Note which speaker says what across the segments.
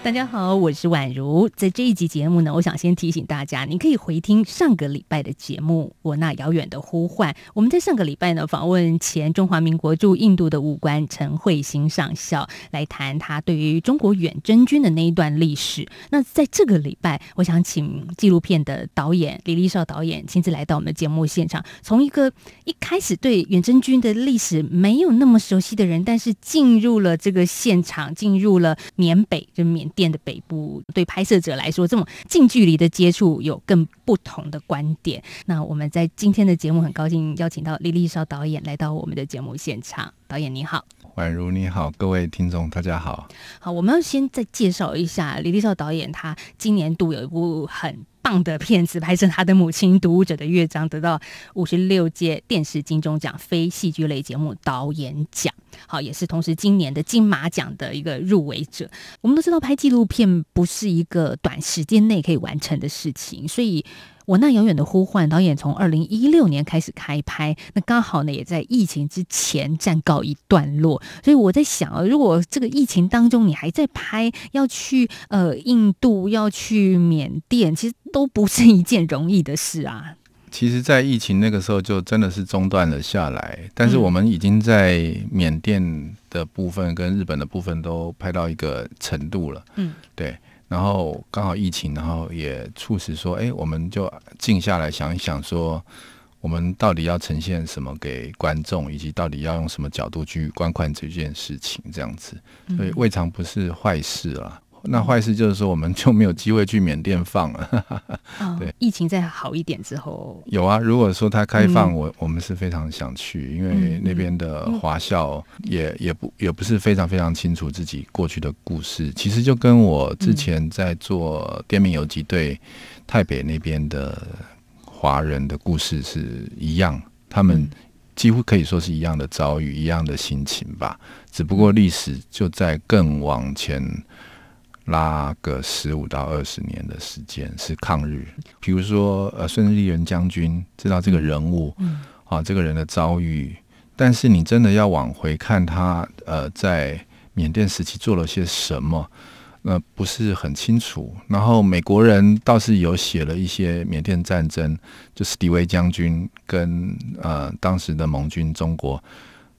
Speaker 1: 大家好，我是宛如。在这一集节目呢，我想先提醒大家，你可以回听上个礼拜的节目《我那遥远的呼唤》。我们在上个礼拜呢，访问前中华民国驻印度的武官陈慧欣上校，来谈他对于中国远征军的那一段历史。那在这个礼拜，我想请纪录片的导演李立少导演亲自来到我们的节目现场，从一个一开始对远征军的历史没有那么熟悉的人，但是进入了这个现场，进入了缅北，就缅。店的北部，对拍摄者来说，这种近距离的接触有更不同的观点。那我们在今天的节目很高兴邀请到李丽少导演来到我们的节目现场。导演你好，
Speaker 2: 宛如你好，各位听众大家好。
Speaker 1: 好，我们要先再介绍一下李丽少导演，他今年度有一部很。的片子拍摄他的母亲《读者的乐章》，得到五十六届电视金钟奖非戏剧类节目导演奖，好，也是同时今年的金马奖的一个入围者。我们都知道，拍纪录片不是一个短时间内可以完成的事情，所以。我那遥远的呼唤，导演从二零一六年开始开拍，那刚好呢也在疫情之前暂告一段落。所以我在想啊，如果这个疫情当中你还在拍，要去呃印度，要去缅甸，其实都不是一件容易的事啊。
Speaker 2: 其实，在疫情那个时候就真的是中断了下来，但是我们已经在缅甸的部分跟日本的部分都拍到一个程度了。嗯，对。然后刚好疫情，然后也促使说，哎，我们就静下来想一想，说我们到底要呈现什么给观众，以及到底要用什么角度去观看这件事情，这样子，所以未尝不是坏事啊。那坏事就是说，我们就没有机会去缅甸放了。
Speaker 1: 对，疫情再好一点之后，
Speaker 2: 有啊。如果说它开放，我我们是非常想去，因为那边的华校也也不也不是非常非常清楚自己过去的故事。其实就跟我之前在做滇缅游击队台北那边的华人的故事是一样，他们几乎可以说是一样的遭遇，一样的心情吧。只不过历史就在更往前。拉个十五到二十年的时间是抗日，比如说呃孙立人将军知道这个人物，嗯，啊这个人的遭遇，但是你真的要往回看他呃在缅甸时期做了些什么，那不是很清楚。然后美国人倒是有写了一些缅甸战争，就是迪威将军跟呃当时的盟军中国，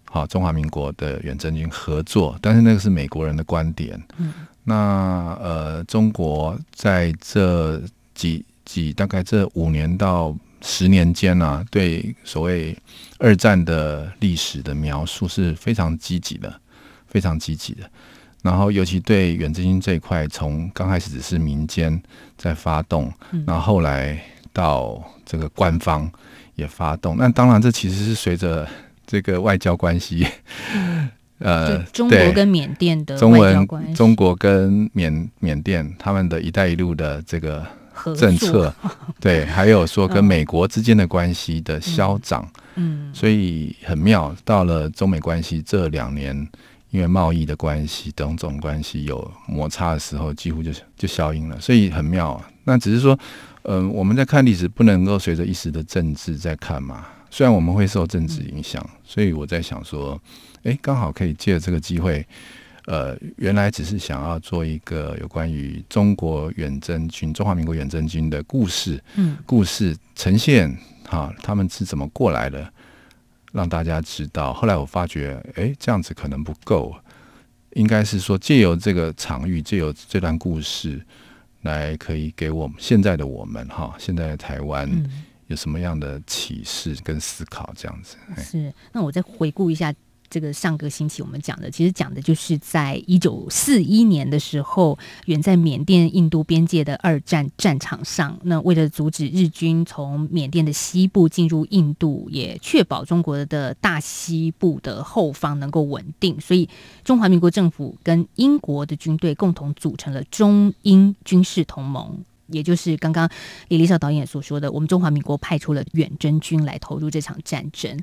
Speaker 2: 好中华民国的远征军合作，但是那个是美国人的观点，嗯。那呃，中国在这几几大概这五年到十年间呢，对所谓二战的历史的描述是非常积极的，非常积极的。然后尤其对远征军这一块，从刚开始只是民间在发动，然后后来到这个官方也发动。那当然，这其实是随着这个外交关系。
Speaker 1: 呃，中国跟缅甸的
Speaker 2: 中文，中国跟缅缅甸他们的一带一路的这个政策，对，还有说跟美国之间的关系的消长，嗯，所以很妙。到了中美关系这两年，因为贸易的关系、等种关系有摩擦的时候，几乎就就消音了，所以很妙。啊那只是说，嗯，我们在看历史，不能够随着一时的政治在看嘛。虽然我们会受政治影响，所以我在想说。哎，刚好可以借这个机会，呃，原来只是想要做一个有关于中国远征军、中华民国远征军的故事，嗯，故事呈现哈，他们是怎么过来的，让大家知道。后来我发觉，哎，这样子可能不够，应该是说借由这个场域，借由这段故事，来可以给我们现在的我们哈，现在的台湾有什么样的启示跟思考？这样子
Speaker 1: 是。那我再回顾一下。这个上个星期我们讲的，其实讲的就是在一九四一年的时候，远在缅甸印度边界的二战战场上，那为了阻止日军从缅甸的西部进入印度，也确保中国的大西部的后方能够稳定，所以中华民国政府跟英国的军队共同组成了中英军事同盟，也就是刚刚李丽少导演所说的，我们中华民国派出了远征军来投入这场战争。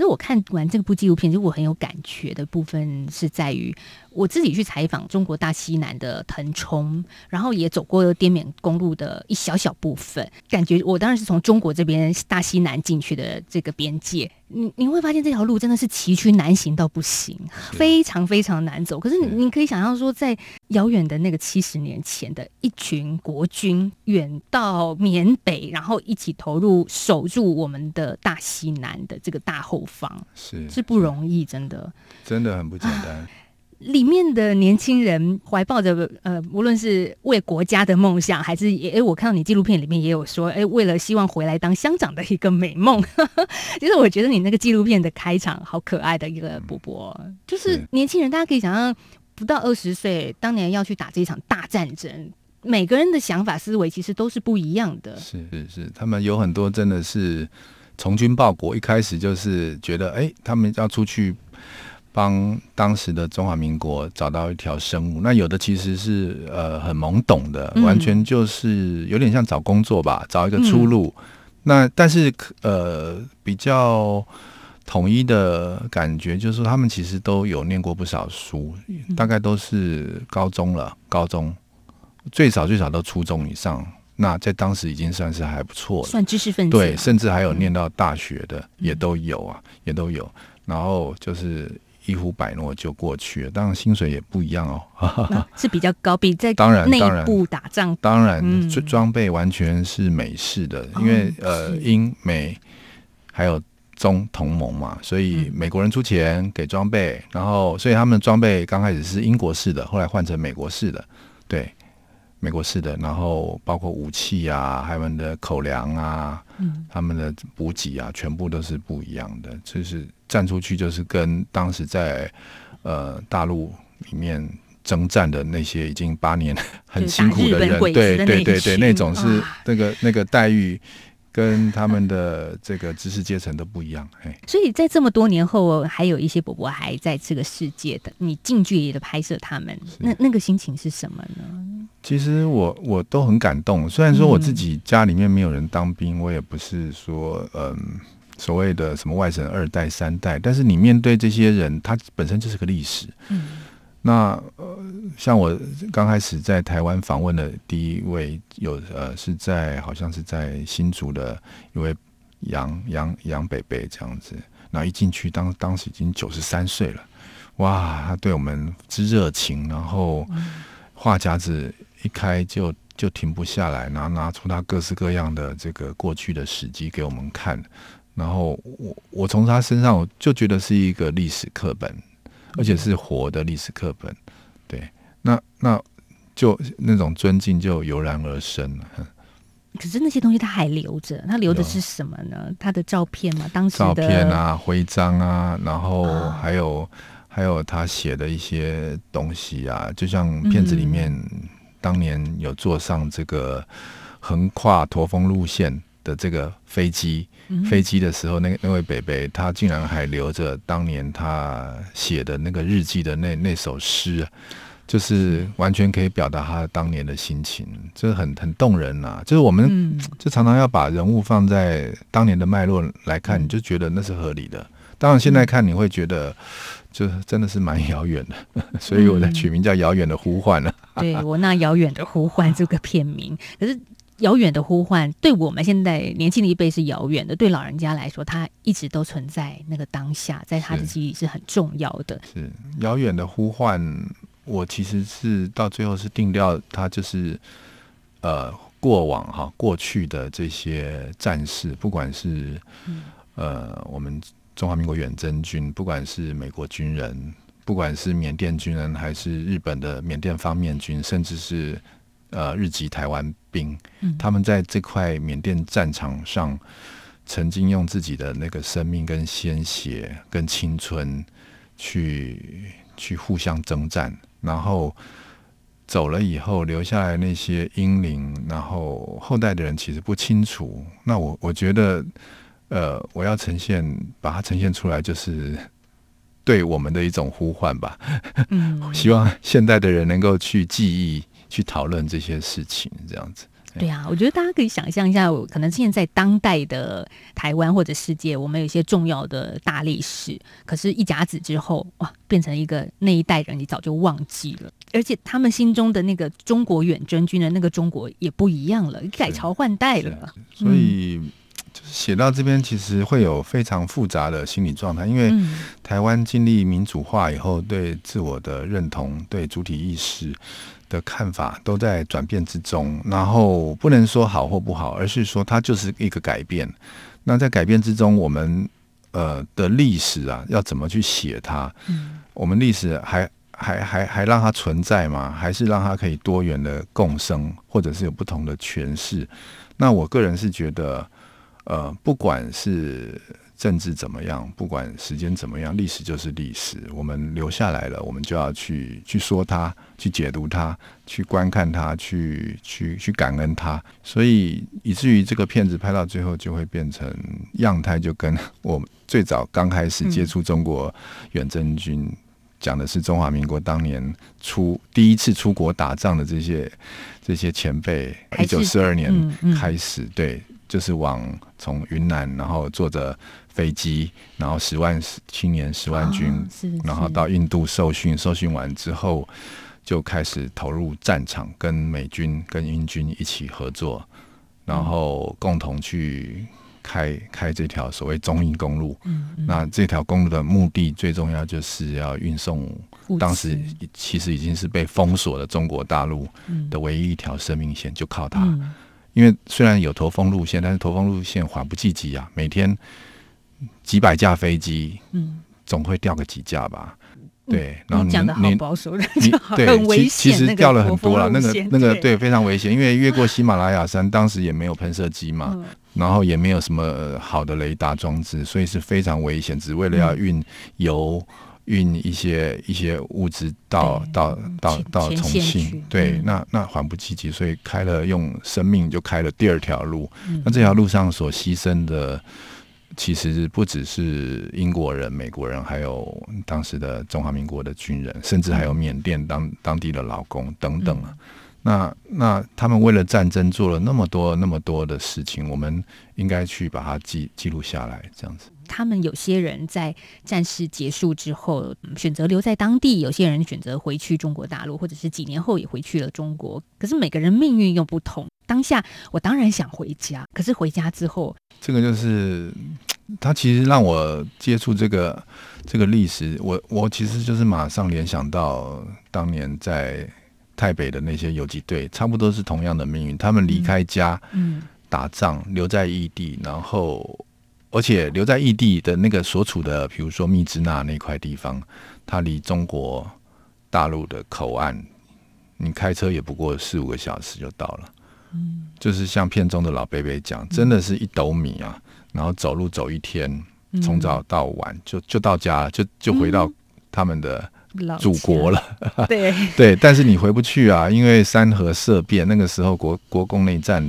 Speaker 1: 可是我看完这部纪录片，就我很有感觉的部分是在于。我自己去采访中国大西南的腾冲，然后也走过滇缅公路的一小小部分，感觉我当然是从中国这边大西南进去的这个边界，你你会发现这条路真的是崎岖难行到不行，非常非常难走。可是你可以想象说，在遥远的那个七十年前的一群国军远到缅北，然后一起投入守住我们的大西南的这个大后方，
Speaker 2: 是
Speaker 1: 是不容易，真的，
Speaker 2: 真的很不简单。
Speaker 1: 里面的年轻人怀抱着呃，无论是为国家的梦想，还是也，我看到你纪录片里面也有说，哎，为了希望回来当乡长的一个美梦。其实我觉得你那个纪录片的开场好可爱的一个波波，就是年轻人，大家可以想象，不到二十岁，当年要去打这一场大战争，每个人的想法思维其实都是不一样的。
Speaker 2: 是是是，他们有很多真的是从军报国，一开始就是觉得，哎，他们要出去。帮当时的中华民国找到一条生路，那有的其实是呃很懵懂的，完全就是有点像找工作吧，找一个出路。那但是呃比较统一的感觉就是说，他们其实都有念过不少书，大概都是高中了，高中最少最少都初中以上。那在当时已经算是还不错了，
Speaker 1: 算知识分子。
Speaker 2: 对，甚至还有念到大学的也都有啊，也都有。然后就是。一呼百诺就过去了，当然薪水也不一样
Speaker 1: 哦，是比较高，比在
Speaker 2: 当然
Speaker 1: 内部打仗，
Speaker 2: 当然装装备完全是美式的，因为呃英美还有中同盟嘛，所以美国人出钱给装备，然后所以他们装备刚开始是英国式的，后来换成美国式的，对。美国式的，然后包括武器啊，他们的口粮啊，他们的补给啊，全部都是不一样的。就是站出去，就是跟当时在呃大陆里面征战的那些已经八年很辛苦的人，对对对对，那种是那个那个待遇。跟他们的这个知识阶层都不一样，哎，
Speaker 1: 所以在这么多年后，还有一些伯伯还在这个世界的，你近距离的拍摄他们，那那个心情是什么呢？
Speaker 2: 其实我我都很感动，虽然说我自己家里面没有人当兵，我也不是说嗯所谓的什么外省二代三代，但是你面对这些人，他本身就是个历史，嗯。那呃，像我刚开始在台湾访问的第一位有呃，是在好像是在新竹的一位杨杨杨北北这样子，然后一进去当当时已经九十三岁了，哇，他对我们之热情，然后话匣子一开就就停不下来，然后拿出他各式各样的这个过去的史迹给我们看，然后我我从他身上我就觉得是一个历史课本。而且是活的历史课本，对，那那就那种尊敬就油然而生了。
Speaker 1: 可是那些东西他还留着，他留的是什么呢？他的照片嘛？当时
Speaker 2: 的照片啊，徽章啊，然后还有还有他写的一些东西啊，就像片子里面当年有坐上这个横跨驼峰路线的这个飞机。飞机的时候，那那位北北他竟然还留着当年他写的那个日记的那那首诗，就是完全可以表达他当年的心情，就是很很动人呐。就是我们就常常要把人物放在当年的脉络来看，你就觉得那是合理的。当然现在看你会觉得，就真的是蛮遥远的，所以我的取名叫《遥远的呼唤》了。
Speaker 1: 对我那遥远的呼唤这个片名，可是。遥远的呼唤，对我们现在年轻的一辈是遥远的，对老人家来说，他一直都存在那个当下，在他的记忆是很重要的。
Speaker 2: 是遥远的呼唤，我其实是到最后是定调，他就是呃过往哈过去的这些战士，不管是呃我们中华民国远征军，不管是美国军人，不管是缅甸军人，还是日本的缅甸方面军，甚至是。呃，日籍台湾兵，他们在这块缅甸战场上，曾经用自己的那个生命、跟鲜血、跟青春，去去互相征战，然后走了以后留下来那些英灵，然后后代的人其实不清楚。那我我觉得，呃，我要呈现，把它呈现出来，就是对我们的一种呼唤吧。嗯，希望现代的人能够去记忆。去讨论这些事情，这样子。
Speaker 1: 对啊，我觉得大家可以想象一下，可能现在当代的台湾或者世界，我们有一些重要的大历史，可是，一甲子之后，哇，变成一个那一代人你早就忘记了，而且他们心中的那个中国远征军的那个中国也不一样了，改朝换代了。
Speaker 2: 所以，就是写到这边，其实会有非常复杂的心理状态，因为台湾经历民主化以后，对自我的认同、对主体意识。的看法都在转变之中，然后不能说好或不好，而是说它就是一个改变。那在改变之中，我们呃的历史啊，要怎么去写它？嗯，我们历史还还还还让它存在吗？还是让它可以多元的共生，或者是有不同的诠释？那我个人是觉得，呃，不管是。政治怎么样？不管时间怎么样，历史就是历史。我们留下来了，我们就要去去说它，去解读它，去观看它，去去去感恩它。所以以至于这个片子拍到最后，就会变成样态，就跟 我最早刚开始接触中国远征军，讲的是中华民国当年出第一次出国打仗的这些这些前辈，一九四二年开始，对，就是往从云南，然后坐着。飞机，然后十万青年十万军，然后到印度受训，受训完之后就开始投入战场，跟美军、跟英军一起合作，然后共同去开开这条所谓中印公路。那这条公路的目的最重要就是要运送当时其实已经是被封锁的中国大陆的唯一一条生命线，就靠它。因为虽然有驼峰路线，但是驼峰路线缓不济急啊，每天。几百架飞机，嗯，总会掉个几架吧？对，
Speaker 1: 然后你讲的好保守，
Speaker 2: 你
Speaker 1: 对，
Speaker 2: 其实掉了很多了。那个那个对，非常危险，因为越过喜马拉雅山，当时也没有喷射机嘛，然后也没有什么好的雷达装置，所以是非常危险。只为了要运油、运一些一些物资到到到到重庆，对，那那缓不积极，所以开了用生命就开了第二条路。那这条路上所牺牲的。其实不只是英国人、美国人，还有当时的中华民国的军人，甚至还有缅甸当当地的劳工等等啊。那那他们为了战争做了那么多那么多的事情，我们应该去把它记记录下来，这样子。
Speaker 1: 他们有些人在战事结束之后选择留在当地，有些人选择回去中国大陆，或者是几年后也回去了中国。可是每个人命运又不同。当下我当然想回家，可是回家之后，
Speaker 2: 这个就是 他其实让我接触这个这个历史，我我其实就是马上联想到当年在台北的那些游击队，差不多是同样的命运。他们离开家，嗯，打仗留在异地，然后而且留在异地的那个所处的，比如说密支那那块地方，它离中国大陆的口岸，你开车也不过四五个小时就到了。嗯，就是像片中的老贝贝讲，真的是一斗米啊，然后走路走一天，从早到晚就就到家了，就就回到他们的祖国了。
Speaker 1: 对
Speaker 2: 对，但是你回不去啊，因为山河色变，那个时候国国共内战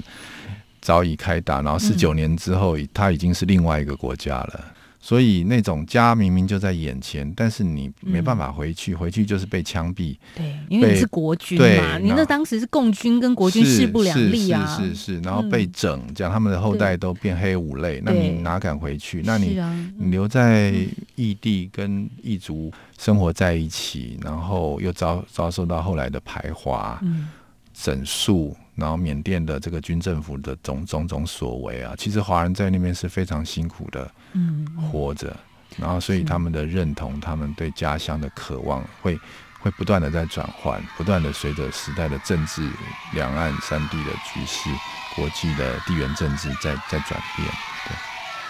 Speaker 2: 早已开打，然后四九年之后，他已经是另外一个国家了。所以那种家明明就在眼前，但是你没办法回去，回去就是被枪毙。
Speaker 1: 对，因为你是国军嘛，你那当时是共军跟国军势不两立
Speaker 2: 啊。是是是，然后被整，讲他们的后代都变黑五类，那你哪敢回去？那你你留在异地跟异族生活在一起，然后又遭遭受到后来的排华、整肃。然后缅甸的这个军政府的种种种所为啊，其实华人在那边是非常辛苦的，嗯，活着。然后所以他们的认同，他们对家乡的渴望，会会不断的在转换，不断的随着时代的政治、两岸三地的局势、国际的地缘政治在在转变。对，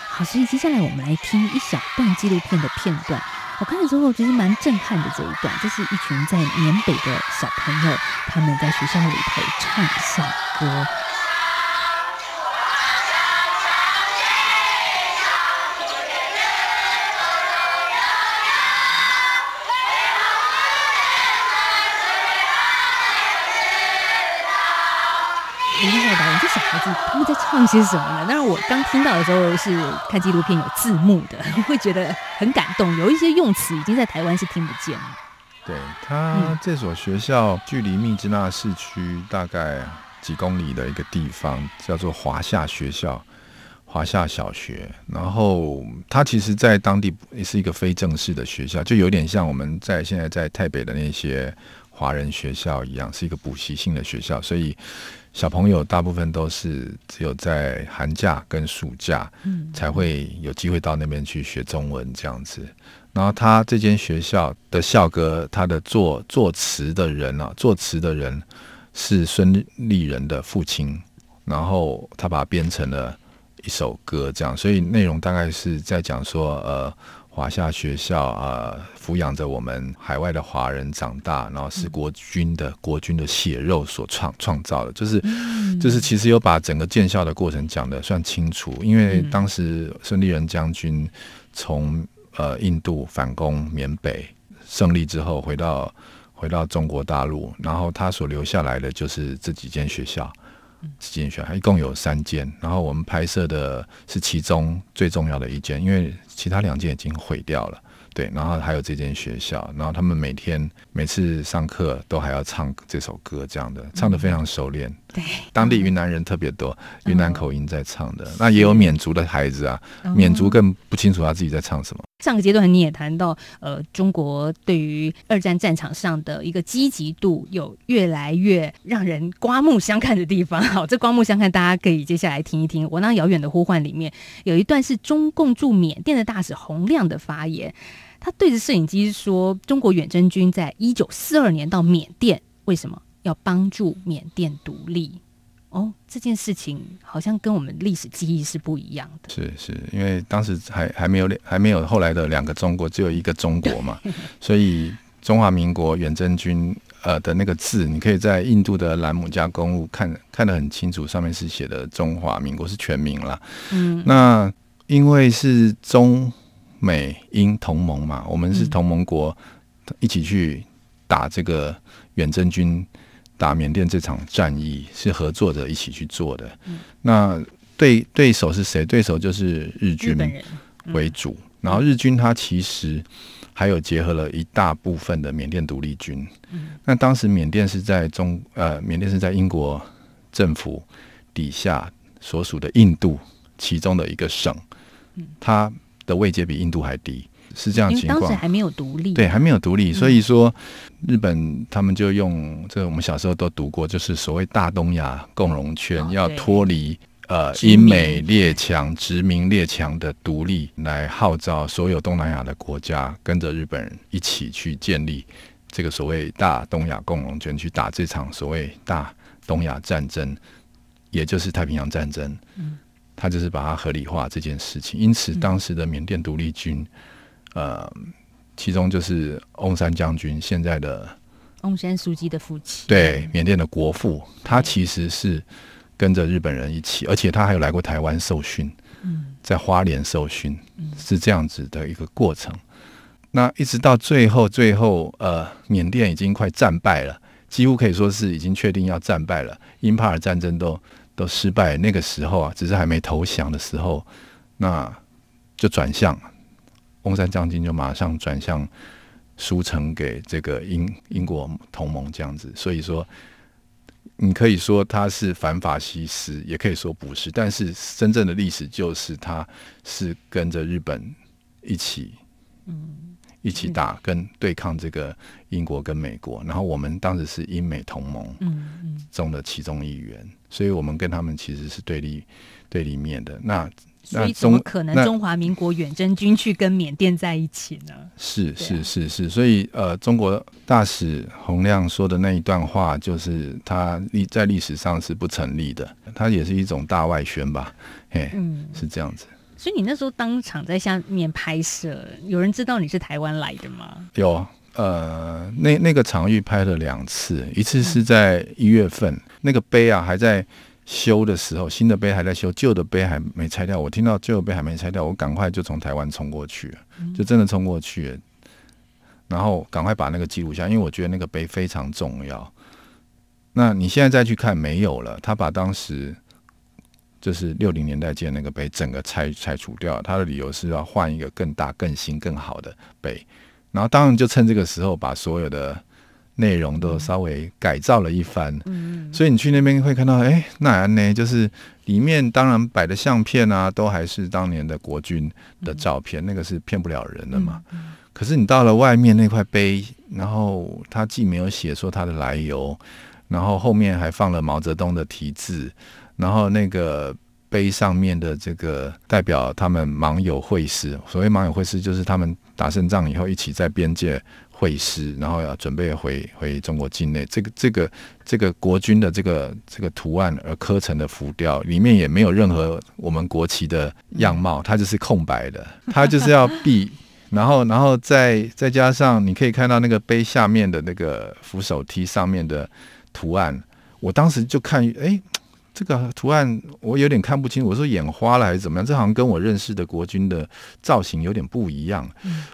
Speaker 1: 好，所以接下来我们来听一小段纪录片的片段。我看了之后，觉得蛮震撼的。这一段，就是一群在缅北的小朋友，他们在学校里头唱校歌。他们在唱些什么呢？当然，我刚听到的时候是看纪录片有字幕的，会觉得很感动。有一些用词已经在台湾是听不见了。
Speaker 2: 对他这所学校距离密支那市区大概几公里的一个地方，叫做华夏学校。华夏小学，然后它其实，在当地也是一个非正式的学校，就有点像我们在现在在台北的那些华人学校一样，是一个补习性的学校，所以小朋友大部分都是只有在寒假跟暑假，嗯，才会有机会到那边去学中文这样子。然后他这间学校的校歌，他的作作词的人啊，作词的人是孙立人的父亲，然后他把它编成了。一首歌这样，所以内容大概是在讲说，呃，华夏学校啊，抚养着我们海外的华人长大，然后是国军的国军的血肉所创创造的，就是就是其实有把整个建校的过程讲的算清楚，因为当时孙立人将军从呃印度反攻缅北胜利之后，回到回到中国大陆，然后他所留下来的就是这几间学校。这间学校一共有三间，然后我们拍摄的是其中最重要的一间，因为其他两间已经毁掉了。对，然后还有这间学校，然后他们每天每次上课都还要唱这首歌，这样的唱的非常熟练。
Speaker 1: 对，
Speaker 2: 当地云南人特别多，云南口音在唱的。那也有缅族的孩子啊，缅族更不清楚他自己在唱什么。
Speaker 1: 上个阶段你也谈到，呃，中国对于二战战场上的一个积极度有越来越让人刮目相看的地方。好，这刮目相看，大家可以接下来听一听。我那遥远的呼唤里面有一段是中共驻缅甸的大使洪亮的发言。他对着摄影机说：“中国远征军在一九四二年到缅甸，为什么要帮助缅甸独立？哦，这件事情好像跟我们历史记忆是不一样的。
Speaker 2: 是是，因为当时还还没有两，还没有后来的两个中国，只有一个中国嘛，所以中华民国远征军呃的那个字，你可以在印度的兰姆加公路看看得很清楚，上面是写的中华民国是全名啦。嗯，那因为是中。美英同盟嘛，我们是同盟国，一起去打这个远征军，打缅甸这场战役是合作者，一起去做的。那对对手是谁？对手就是日军为主。然后日军他其实还有结合了一大部分的缅甸独立军。那当时缅甸是在中呃，缅甸是在英国政府底下所属的印度其中的一个省。它。的位阶比印度还低，是这样情况。
Speaker 1: 当时还没有独立，
Speaker 2: 对，还没有独立，所以说日本他们就用这个，我们小时候都读过，就是所谓大东亚共荣圈，要脱离呃英美列强殖民列强的独立，来号召所有东南亚的国家跟着日本人一起去建立这个所谓大东亚共荣圈，去打这场所谓大东亚战争，也就是太平洋战争。嗯。他就是把它合理化这件事情，因此当时的缅甸独立军，呃，其中就是翁山将军，现在的
Speaker 1: 翁山书记的父亲，
Speaker 2: 对，缅甸的国父，他其实是跟着日本人一起，而且他还有来过台湾受训，在花莲受训，是这样子的一个过程。那一直到最后，最后，呃，缅甸已经快战败了，几乎可以说是已经确定要战败了，英帕尔战争都。都失败，那个时候啊，只是还没投降的时候，那就转向，翁山将军就马上转向书城给这个英英国同盟这样子，所以说你可以说他是反法西斯，也可以说不是，但是真正的历史就是他是跟着日本一起，嗯。一起打跟对抗这个英国跟美国，然后我们当时是英美同盟中的其中一员，所以我们跟他们其实是对立对立面的。那
Speaker 1: 所以怎么可能中华民国远征军去跟缅甸在一起呢？
Speaker 2: 是是是是，所以呃，中国大使洪亮说的那一段话，就是他历在历史上是不成立的，他也是一种大外宣吧？嘿，嗯是这样子。
Speaker 1: 所以你那时候当场在下面拍摄，有人知道你是台湾来的吗？
Speaker 2: 有，呃，那那个场域拍了两次，一次是在一月份，那个碑啊还在修的时候，新的碑还在修，旧的碑还没拆掉。我听到旧的碑还没拆掉，我赶快就从台湾冲过去，就真的冲过去，然后赶快把那个记录下，因为我觉得那个碑非常重要。那你现在再去看，没有了，他把当时。就是六零年代建那个碑，整个拆拆除掉。他的理由是要换一个更大、更新、更好的碑。然后当然就趁这个时候，把所有的内容都稍微改造了一番。嗯，所以你去那边会看到，哎，那安呢，就是里面当然摆的相片啊，都还是当年的国军的照片，那个是骗不了人的嘛。可是你到了外面那块碑，然后他既没有写说它的来由，然后后面还放了毛泽东的题字，然后那个碑上面的这个代表他们芒友会师，所谓芒友会师就是他们打胜仗以后一起在边界会师，然后要准备回回中国境内。这个这个这个国军的这个这个图案而刻成的浮雕，里面也没有任何我们国旗的样貌，它就是空白的，它就是要避。然后，然后再再加上，你可以看到那个碑下面的那个扶手梯上面的图案。我当时就看，哎，这个图案我有点看不清，我说眼花了还是怎么样？这好像跟我认识的国军的造型有点不一样。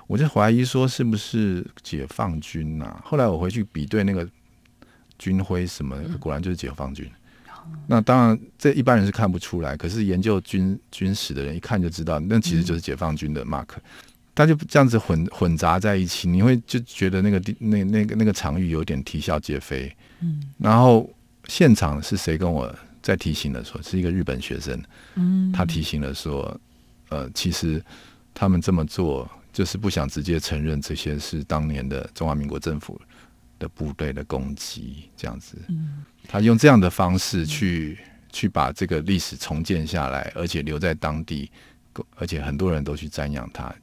Speaker 2: 我就怀疑说是不是解放军呐？后来我回去比对那个军徽什么，果然就是解放军。那当然，这一般人是看不出来，可是研究军军史的人一看就知道，那其实就是解放军的 mark。他就这样子混混杂在一起，你会就觉得那个地那那个那个场域有点啼笑皆非。嗯，然后现场是谁跟我在提醒的？说是一个日本学生。嗯，他提醒了说，呃，其实他们这么做就是不想直接承认这些是当年的中华民国政府的部队的攻击，这样子。嗯，他用这样的方式去去把这个历史重建下来，而且留在当地，而且很多人都去瞻仰他。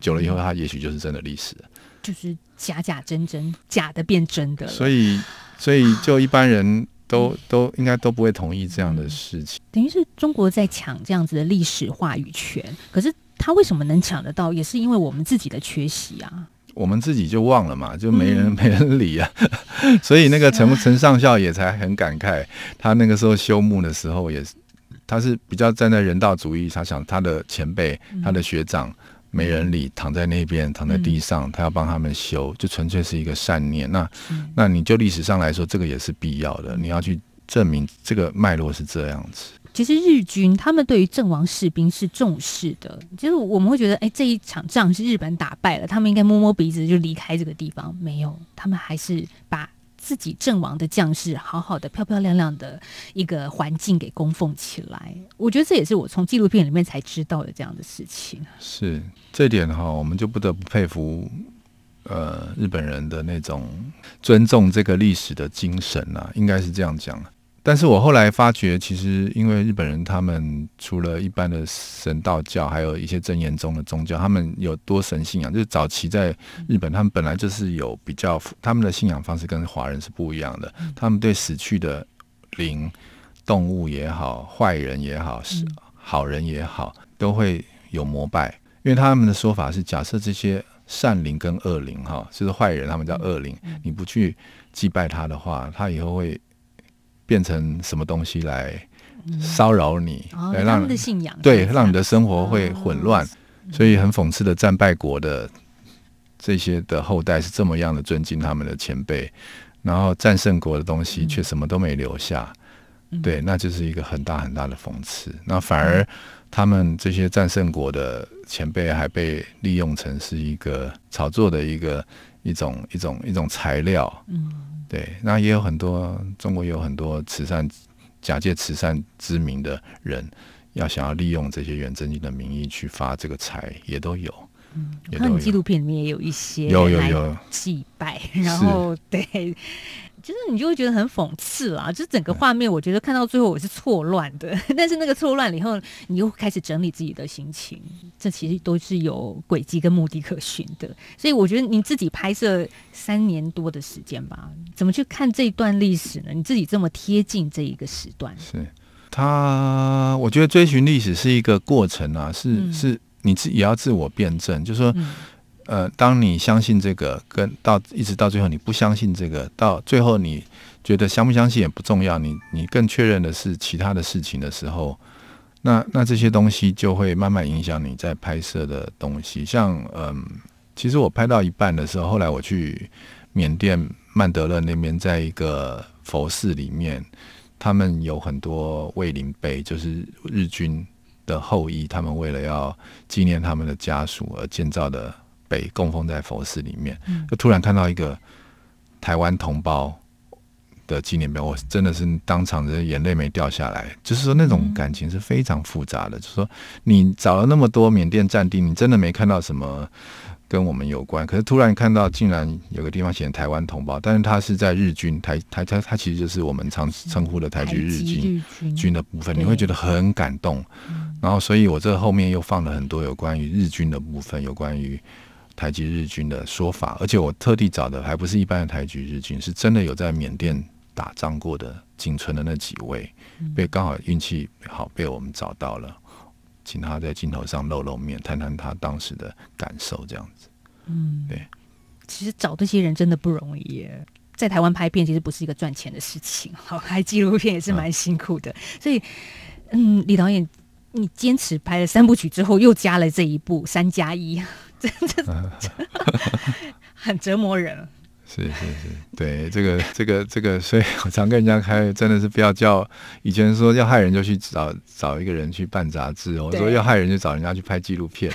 Speaker 2: 久了以后，它也许就是真的历史，
Speaker 1: 就是假假真真，假的变真的。
Speaker 2: 所以，所以就一般人都都应该都不会同意这样的事情。
Speaker 1: 等于是中国在抢这样子的历史话语权，可是他为什么能抢得到？也是因为我们自己的缺席啊。
Speaker 2: 我们自己就忘了嘛，就没人 没人理啊。所以那个陈陈上校也才很感慨，他那个时候修墓的时候，也是他是比较站在人道主义，他想他的前辈，他的学长。没人理，躺在那边，躺在地上，他要帮他们修，就纯粹是一个善念。那，那你就历史上来说，这个也是必要的。你要去证明这个脉络是这样子。
Speaker 1: 其实日军他们对于阵亡士兵是重视的，其实我们会觉得，哎，这一场仗是日本打败了，他们应该摸摸鼻子就离开这个地方。没有，他们还是把。自己阵亡的将士，好好的、漂漂亮亮的一个环境给供奉起来，我觉得这也是我从纪录片里面才知道的这样的事情。
Speaker 2: 是这点哈，我们就不得不佩服呃日本人的那种尊重这个历史的精神啊，应该是这样讲。但是我后来发觉，其实因为日本人他们除了一般的神道教，还有一些真言宗的宗教，他们有多神信仰。就是早期在日本，他们本来就是有比较，他们的信仰方式跟华人是不一样的。他们对死去的灵、动物也好，坏人也好，是好人也好，都会有膜拜。因为他们的说法是，假设这些善灵跟恶灵，哈，就是坏人，他们叫恶灵，你不去祭拜他的话，他以后会。变成什么东西来骚扰你？
Speaker 1: 来让的信仰
Speaker 2: 对，让你的生活会混乱。所以很讽刺的，战败国的这些的后代是这么样的尊敬他们的前辈，然后战胜国的东西却什么都没留下。对，那就是一个很大很大的讽刺。那反而他们这些战胜国的前辈还被利用成是一个炒作的一个一种一种一种材料。嗯。对，那也有很多中国有很多慈善假借慈善之名的人，要想要利用这些远征军的名义去发这个财，也都有。
Speaker 1: 嗯，看你纪录片里面也有一些
Speaker 2: 有有有
Speaker 1: 祭拜，然后对。就是你就会觉得很讽刺啦，就整个画面，我觉得看到最后我是错乱的。但是那个错乱了以后，你又开始整理自己的心情，这其实都是有轨迹跟目的可循的。所以我觉得你自己拍摄三年多的时间吧，怎么去看这一段历史呢？你自己这么贴近这一个时段，
Speaker 2: 是他，我觉得追寻历史是一个过程啊，是是，你自也要自我辩证，就是说。呃，当你相信这个，跟到一直到最后你不相信这个，到最后你觉得相不相信也不重要，你你更确认的是其他的事情的时候，那那这些东西就会慢慢影响你在拍摄的东西。像嗯，其实我拍到一半的时候，后来我去缅甸曼德勒那边，在一个佛寺里面，他们有很多卫灵碑，就是日军的后裔，他们为了要纪念他们的家属而建造的。被供奉在佛寺里面，就突然看到一个台湾同胞的纪念碑，我真的是当场的眼泪没掉下来。就是说那种感情是非常复杂的。就是说你找了那么多缅甸战地，你真的没看到什么。跟我们有关，可是突然看到竟然有个地方写台湾同胞，但是他是在日军台台他，他其实就是我们常称呼的台籍日军军的部分，你会觉得很感动。然后，所以我这后面又放了很多有关于日军的部分，有关于台籍日军的说法，而且我特地找的还不是一般的台籍日军，是真的有在缅甸打仗过的仅存的那几位，被刚好运气好被我们找到了。请他在镜头上露露面，谈谈他当时的感受，这样子。嗯，对。
Speaker 1: 其实找这些人真的不容易，在台湾拍片其实不是一个赚钱的事情，好拍纪录片也是蛮辛苦的。所以，嗯，李导演，你坚持拍了三部曲之后，又加了这一部三加一，真的很折磨人。
Speaker 2: 是是是，对这个这个这个，所以我常跟人家开，真的是不要叫以前说要害人就去找找一个人去办杂志，我说要害人就找人家去拍纪录片。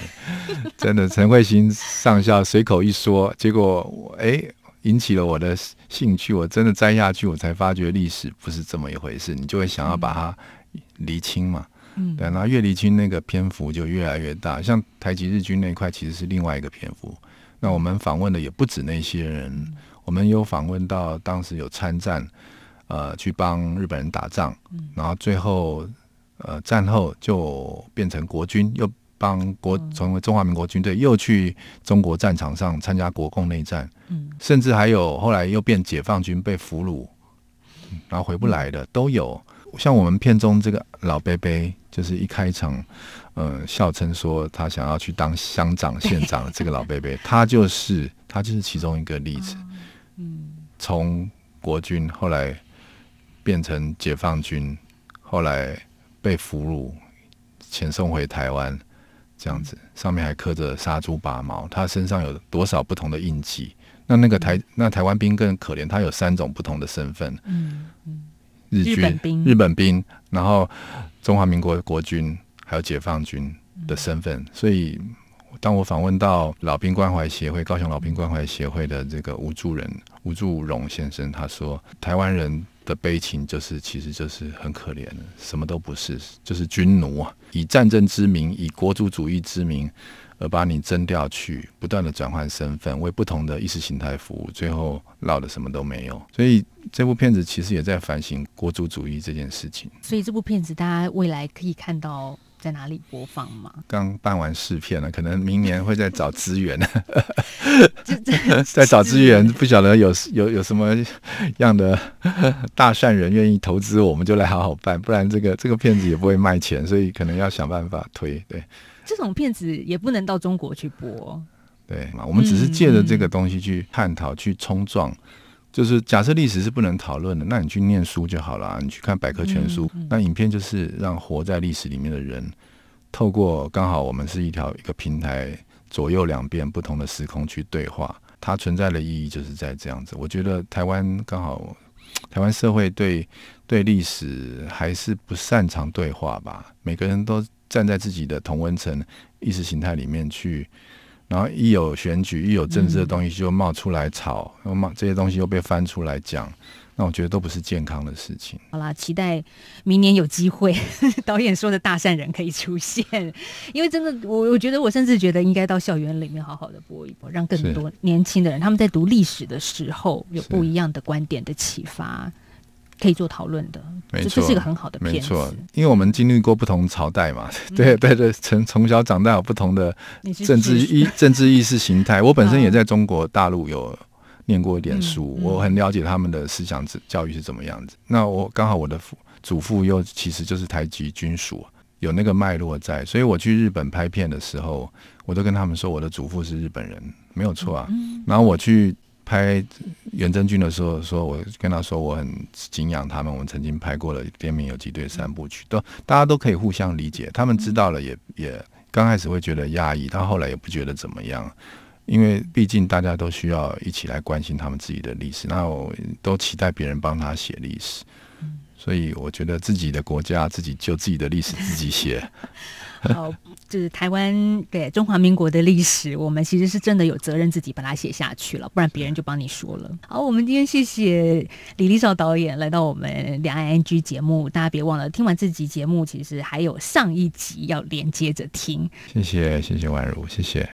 Speaker 2: 真的，陈慧欣上校随口一说，结果哎引起了我的兴趣，我真的摘下去，我才发觉历史不是这么一回事，你就会想要把它厘清嘛。嗯，对，然后越厘清那个篇幅就越来越大，像台籍日军那块其实是另外一个篇幅。那我们访问的也不止那些人。我们有访问到当时有参战，呃，去帮日本人打仗，然后最后呃战后就变成国军，又帮国成为中华民国军队，又去中国战场上参加国共内战，嗯，甚至还有后来又变解放军被俘虏，然后回不来的都有。像我们片中这个老贝贝，就是一开场，呃，笑称说他想要去当乡长、县长的这个老贝贝，他就是他就是其中一个例子。嗯，从国军后来变成解放军，后来被俘虏，遣送回台湾，这样子，上面还刻着杀猪拔毛，他身上有多少不同的印记？那那个台那台湾兵更可怜，他有三种不同的身份，嗯嗯，日军兵、日本兵，然后中华民国国军，还有解放军的身份，所以。当我访问到老兵关怀协会、高雄老兵关怀协会的这个吴助人吴助荣先生，他说：“台湾人的悲情就是，其实就是很可怜的，什么都不是，就是军奴啊！以战争之名，以国主主义之名，而把你征调去，不断的转换身份，为不同的意识形态服务，最后落的什么都没有。所以这部片子其实也在反省国主主义这件事情。
Speaker 1: 所以这部片子，大家未来可以看到。”在哪里播放吗？
Speaker 2: 刚办完试片了，可能明年会再找资源。在 找资源，不晓得有有有什么样的大善人愿意投资，我们就来好好办。不然这个这个片子也不会卖钱，所以可能要想办法推。对，
Speaker 1: 这种片子也不能到中国去播。
Speaker 2: 对嘛？我们只是借着这个东西去探讨、去冲撞。就是假设历史是不能讨论的，那你去念书就好了，你去看百科全书。那影片就是让活在历史里面的人，透过刚好我们是一条一个平台，左右两边不同的时空去对话，它存在的意义就是在这样子。我觉得台湾刚好，台湾社会对对历史还是不擅长对话吧，每个人都站在自己的同温层意识形态里面去。然后一有选举，一有政治的东西就冒出来吵，然后冒这些东西又被翻出来讲，那我觉得都不是健康的事情。
Speaker 1: 好啦，期待明年有机会，导演说的大善人可以出现，因为真的，我我觉得我甚至觉得应该到校园里面好好的播一播，让更多年轻的人他们在读历史的时候有不一样的观点的启发。可以做讨论的，
Speaker 2: 没错，这
Speaker 1: 是一个很好的
Speaker 2: 没错，因为我们经历过不同朝代嘛，对对对，从从小长大有不同的政治意政治意识形态。我本身也在中国大陆有念过一点书，我很了解他们的思想教育是怎么样子。那我刚好我的父祖父又其实就是台籍军属，有那个脉络在，所以我去日本拍片的时候，我都跟他们说我的祖父是日本人，没有错啊。然后我去。拍远征军的时候，说我跟他说我很敬仰他们。我们曾经拍过了《滇缅游击队》三部曲，都大家都可以互相理解。他们知道了，也也刚开始会觉得压抑，到后来也不觉得怎么样，因为毕竟大家都需要一起来关心他们自己的历史。那我都期待别人帮他写历史，所以我觉得自己的国家自己就自己的历史自己写。
Speaker 1: 好，就是台湾对中华民国的历史，我们其实是真的有责任自己把它写下去了，不然别人就帮你说了。好，我们今天谢谢李立少导演来到我们两岸 NG 节目，大家别忘了听完这集节目，其实还有上一集要连接着听。
Speaker 2: 谢谢，谢谢宛如，谢谢。